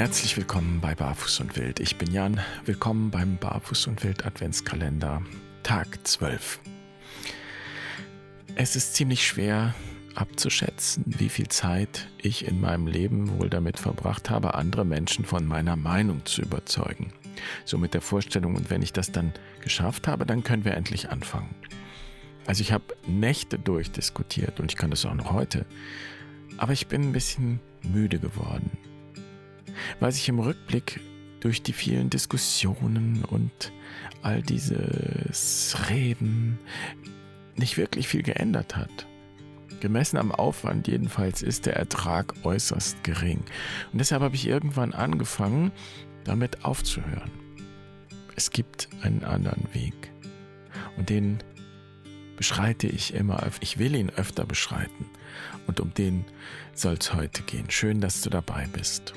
Herzlich willkommen bei Barfuß und Wild. Ich bin Jan. Willkommen beim Barfuß und Wild Adventskalender, Tag 12. Es ist ziemlich schwer abzuschätzen, wie viel Zeit ich in meinem Leben wohl damit verbracht habe, andere Menschen von meiner Meinung zu überzeugen. So mit der Vorstellung, und wenn ich das dann geschafft habe, dann können wir endlich anfangen. Also ich habe Nächte durchdiskutiert und ich kann das auch noch heute. Aber ich bin ein bisschen müde geworden weil sich im Rückblick durch die vielen Diskussionen und all dieses Reden nicht wirklich viel geändert hat. Gemessen am Aufwand jedenfalls ist der Ertrag äußerst gering. Und deshalb habe ich irgendwann angefangen, damit aufzuhören. Es gibt einen anderen Weg. Und den beschreite ich immer öfter. Ich will ihn öfter beschreiten. Und um den soll es heute gehen. Schön, dass du dabei bist.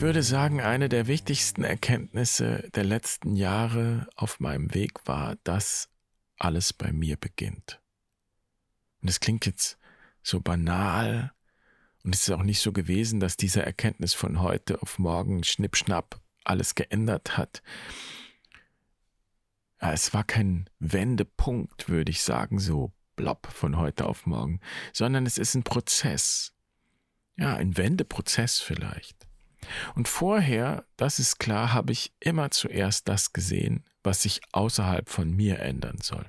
Ich würde sagen, eine der wichtigsten Erkenntnisse der letzten Jahre auf meinem Weg war, dass alles bei mir beginnt. Und es klingt jetzt so banal und es ist auch nicht so gewesen, dass diese Erkenntnis von heute auf morgen schnippschnapp alles geändert hat. Ja, es war kein Wendepunkt, würde ich sagen, so blopp von heute auf morgen, sondern es ist ein Prozess. Ja, ein Wendeprozess vielleicht. Und vorher, das ist klar, habe ich immer zuerst das gesehen, was sich außerhalb von mir ändern soll.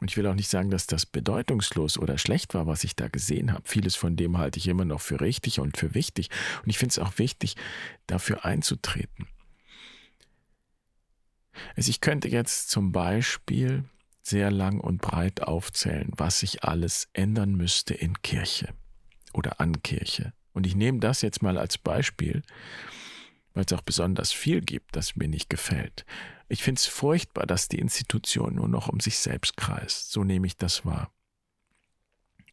Und ich will auch nicht sagen, dass das bedeutungslos oder schlecht war, was ich da gesehen habe. Vieles von dem halte ich immer noch für richtig und für wichtig. Und ich finde es auch wichtig, dafür einzutreten. Also ich könnte jetzt zum Beispiel sehr lang und breit aufzählen, was sich alles ändern müsste in Kirche oder an Kirche. Und ich nehme das jetzt mal als Beispiel, weil es auch besonders viel gibt, das mir nicht gefällt. Ich finde es furchtbar, dass die Institution nur noch um sich selbst kreist. So nehme ich das wahr.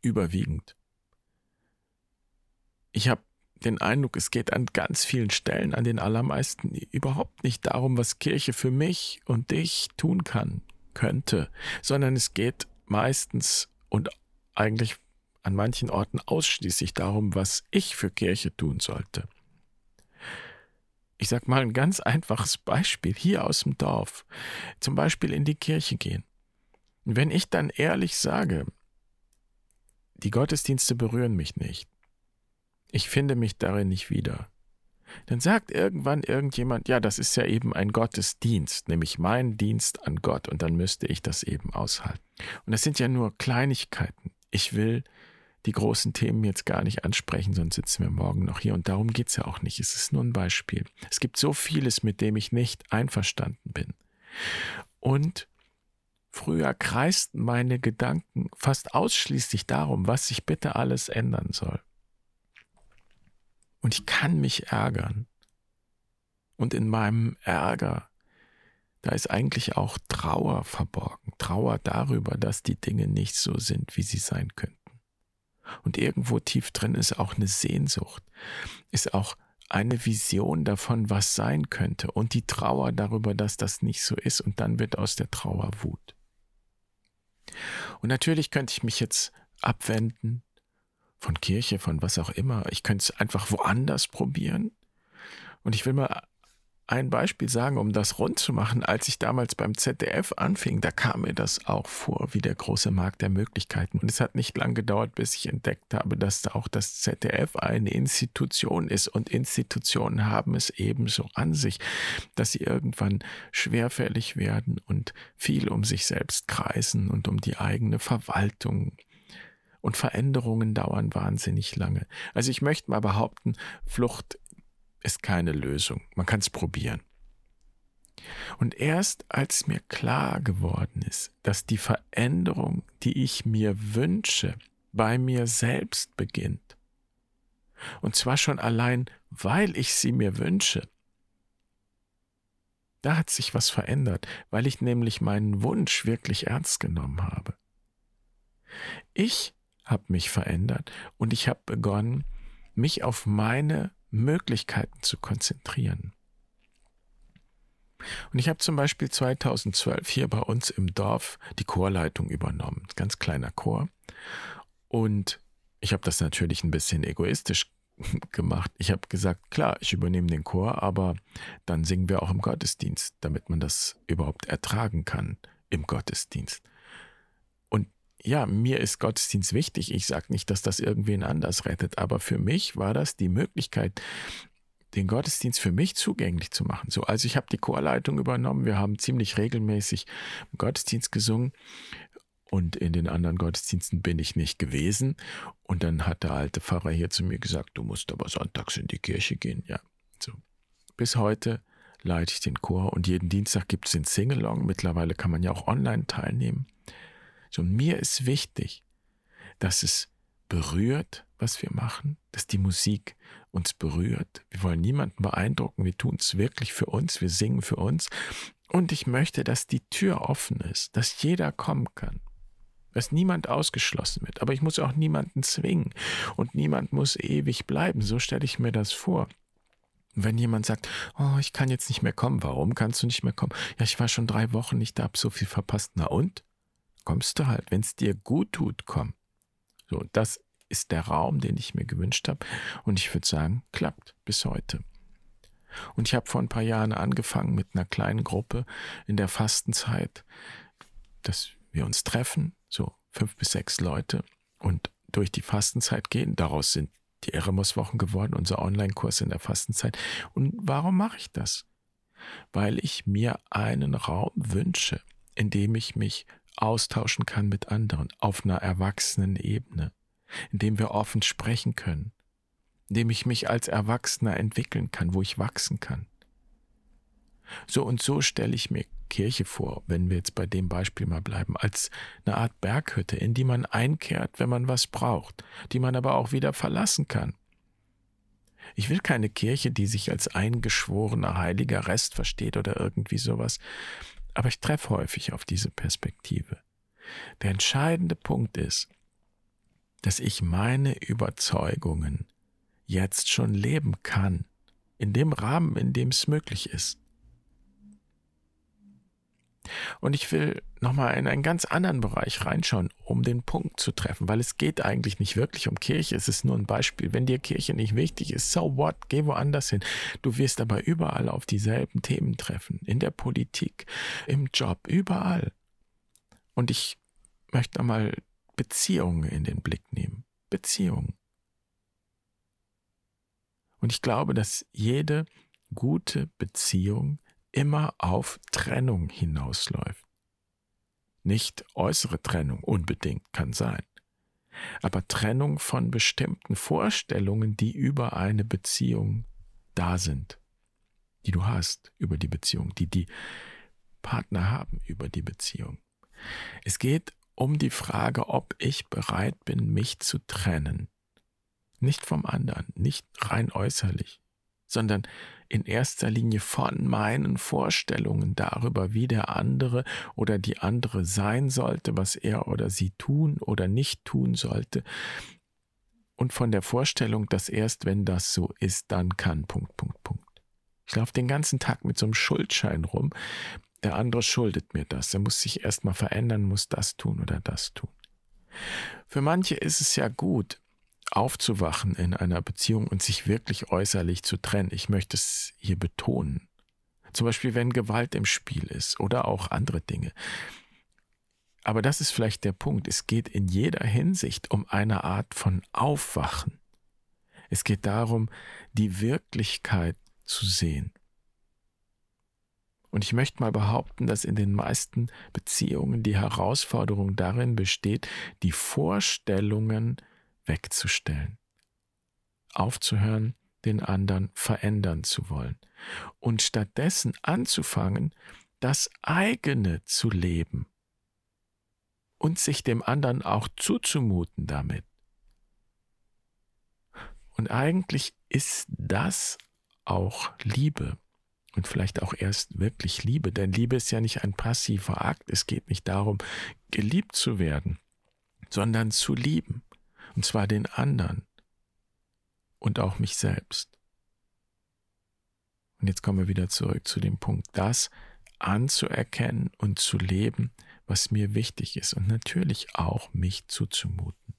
Überwiegend. Ich habe den Eindruck, es geht an ganz vielen Stellen, an den allermeisten, überhaupt nicht darum, was Kirche für mich und dich tun kann, könnte, sondern es geht meistens und eigentlich an manchen Orten ausschließlich darum, was ich für Kirche tun sollte. Ich sag mal ein ganz einfaches Beispiel hier aus dem Dorf. Zum Beispiel in die Kirche gehen. Wenn ich dann ehrlich sage, die Gottesdienste berühren mich nicht, ich finde mich darin nicht wieder, dann sagt irgendwann irgendjemand, ja, das ist ja eben ein Gottesdienst, nämlich mein Dienst an Gott, und dann müsste ich das eben aushalten. Und das sind ja nur Kleinigkeiten. Ich will die großen Themen jetzt gar nicht ansprechen, sonst sitzen wir morgen noch hier. Und darum geht es ja auch nicht. Es ist nur ein Beispiel. Es gibt so vieles, mit dem ich nicht einverstanden bin. Und früher kreisten meine Gedanken fast ausschließlich darum, was sich bitte alles ändern soll. Und ich kann mich ärgern. Und in meinem Ärger, da ist eigentlich auch Trauer verborgen. Trauer darüber, dass die Dinge nicht so sind, wie sie sein könnten. Und irgendwo tief drin ist auch eine Sehnsucht, ist auch eine Vision davon, was sein könnte und die Trauer darüber, dass das nicht so ist und dann wird aus der Trauer Wut. Und natürlich könnte ich mich jetzt abwenden von Kirche, von was auch immer. Ich könnte es einfach woanders probieren. Und ich will mal ein Beispiel sagen, um das rund zu machen. Als ich damals beim ZDF anfing, da kam mir das auch vor wie der große Markt der Möglichkeiten. Und es hat nicht lang gedauert, bis ich entdeckt habe, dass auch das ZDF eine Institution ist. Und Institutionen haben es ebenso an sich, dass sie irgendwann schwerfällig werden und viel um sich selbst kreisen und um die eigene Verwaltung. Und Veränderungen dauern wahnsinnig lange. Also ich möchte mal behaupten, Flucht ist keine Lösung. Man kann es probieren. Und erst als mir klar geworden ist, dass die Veränderung, die ich mir wünsche, bei mir selbst beginnt, und zwar schon allein, weil ich sie mir wünsche, da hat sich was verändert, weil ich nämlich meinen Wunsch wirklich ernst genommen habe. Ich habe mich verändert und ich habe begonnen, mich auf meine Möglichkeiten zu konzentrieren. Und ich habe zum Beispiel 2012 hier bei uns im Dorf die Chorleitung übernommen. Ganz kleiner Chor. Und ich habe das natürlich ein bisschen egoistisch gemacht. Ich habe gesagt, klar, ich übernehme den Chor, aber dann singen wir auch im Gottesdienst, damit man das überhaupt ertragen kann im Gottesdienst. Ja, mir ist Gottesdienst wichtig. Ich sage nicht, dass das irgendwen anders rettet, aber für mich war das die Möglichkeit, den Gottesdienst für mich zugänglich zu machen. So, also ich habe die Chorleitung übernommen. Wir haben ziemlich regelmäßig Gottesdienst gesungen und in den anderen Gottesdiensten bin ich nicht gewesen. Und dann hat der alte Pfarrer hier zu mir gesagt, du musst aber sonntags in die Kirche gehen. Ja, so. Bis heute leite ich den Chor und jeden Dienstag gibt es den Singalong. Mittlerweile kann man ja auch online teilnehmen. So, und mir ist wichtig, dass es berührt, was wir machen, dass die Musik uns berührt. Wir wollen niemanden beeindrucken, wir tun es wirklich für uns, wir singen für uns. Und ich möchte, dass die Tür offen ist, dass jeder kommen kann dass niemand ausgeschlossen wird. Aber ich muss auch niemanden zwingen und niemand muss ewig bleiben. So stelle ich mir das vor. Wenn jemand sagt, oh, ich kann jetzt nicht mehr kommen, warum kannst du nicht mehr kommen? Ja, ich war schon drei Wochen nicht da, hab so viel verpasst. Na und? Kommst du halt, wenn es dir gut tut, komm. So, das ist der Raum, den ich mir gewünscht habe. Und ich würde sagen, klappt bis heute. Und ich habe vor ein paar Jahren angefangen mit einer kleinen Gruppe in der Fastenzeit, dass wir uns treffen, so fünf bis sechs Leute und durch die Fastenzeit gehen. Daraus sind die Eremos-Wochen geworden, unser Online-Kurs in der Fastenzeit. Und warum mache ich das? Weil ich mir einen Raum wünsche, in dem ich mich austauschen kann mit anderen auf einer erwachsenen Ebene, in dem wir offen sprechen können, in dem ich mich als Erwachsener entwickeln kann, wo ich wachsen kann. So und so stelle ich mir Kirche vor, wenn wir jetzt bei dem Beispiel mal bleiben, als eine Art Berghütte, in die man einkehrt, wenn man was braucht, die man aber auch wieder verlassen kann. Ich will keine Kirche, die sich als eingeschworener heiliger Rest versteht oder irgendwie sowas, aber ich treffe häufig auf diese Perspektive. Der entscheidende Punkt ist, dass ich meine Überzeugungen jetzt schon leben kann, in dem Rahmen, in dem es möglich ist. Und ich will nochmal in einen ganz anderen Bereich reinschauen, um den Punkt zu treffen, weil es geht eigentlich nicht wirklich um Kirche, es ist nur ein Beispiel. Wenn dir Kirche nicht wichtig ist, so what, geh woanders hin. Du wirst aber überall auf dieselben Themen treffen, in der Politik, im Job, überall. Und ich möchte nochmal Beziehungen in den Blick nehmen. Beziehungen. Und ich glaube, dass jede gute Beziehung immer auf Trennung hinausläuft. Nicht äußere Trennung unbedingt kann sein, aber Trennung von bestimmten Vorstellungen, die über eine Beziehung da sind, die du hast über die Beziehung, die die Partner haben über die Beziehung. Es geht um die Frage, ob ich bereit bin, mich zu trennen. Nicht vom anderen, nicht rein äußerlich, sondern in erster Linie von meinen Vorstellungen darüber, wie der andere oder die andere sein sollte, was er oder sie tun oder nicht tun sollte, und von der Vorstellung, dass erst wenn das so ist, dann kann, Punkt, Punkt, Punkt. Ich laufe den ganzen Tag mit so einem Schuldschein rum, der andere schuldet mir das, er muss sich erstmal verändern, muss das tun oder das tun. Für manche ist es ja gut, aufzuwachen in einer Beziehung und sich wirklich äußerlich zu trennen. Ich möchte es hier betonen. Zum Beispiel, wenn Gewalt im Spiel ist oder auch andere Dinge. Aber das ist vielleicht der Punkt. Es geht in jeder Hinsicht um eine Art von Aufwachen. Es geht darum, die Wirklichkeit zu sehen. Und ich möchte mal behaupten, dass in den meisten Beziehungen die Herausforderung darin besteht, die Vorstellungen wegzustellen, aufzuhören, den anderen verändern zu wollen. Und stattdessen anzufangen, das eigene zu leben. Und sich dem anderen auch zuzumuten damit. Und eigentlich ist das auch Liebe. Und vielleicht auch erst wirklich Liebe, denn Liebe ist ja nicht ein passiver Akt, es geht nicht darum, geliebt zu werden, sondern zu lieben und zwar den anderen. und auch mich selbst. Und jetzt kommen wir wieder zurück zu dem Punkt, das anzuerkennen und zu leben, was mir wichtig ist und natürlich auch mich zuzumuten.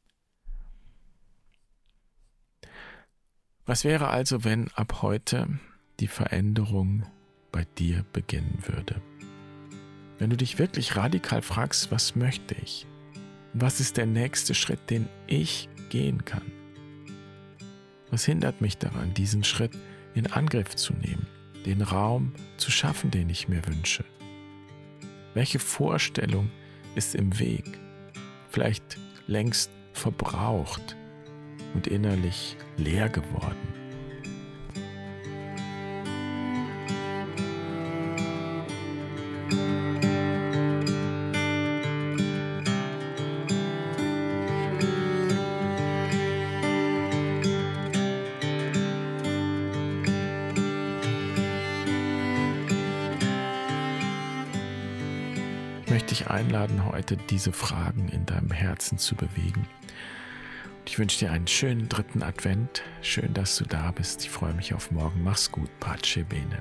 Was wäre also, wenn ab heute die Veränderung bei dir beginnen würde? Wenn du dich wirklich radikal fragst, was möchte ich? Was ist der nächste Schritt, den ich gehen kann? Was hindert mich daran, diesen Schritt in Angriff zu nehmen, den Raum zu schaffen, den ich mir wünsche? Welche Vorstellung ist im Weg, vielleicht längst verbraucht und innerlich leer geworden? Einladen, heute diese Fragen in deinem Herzen zu bewegen. Ich wünsche dir einen schönen dritten Advent. Schön, dass du da bist. Ich freue mich auf morgen. Mach's gut. Pace bene.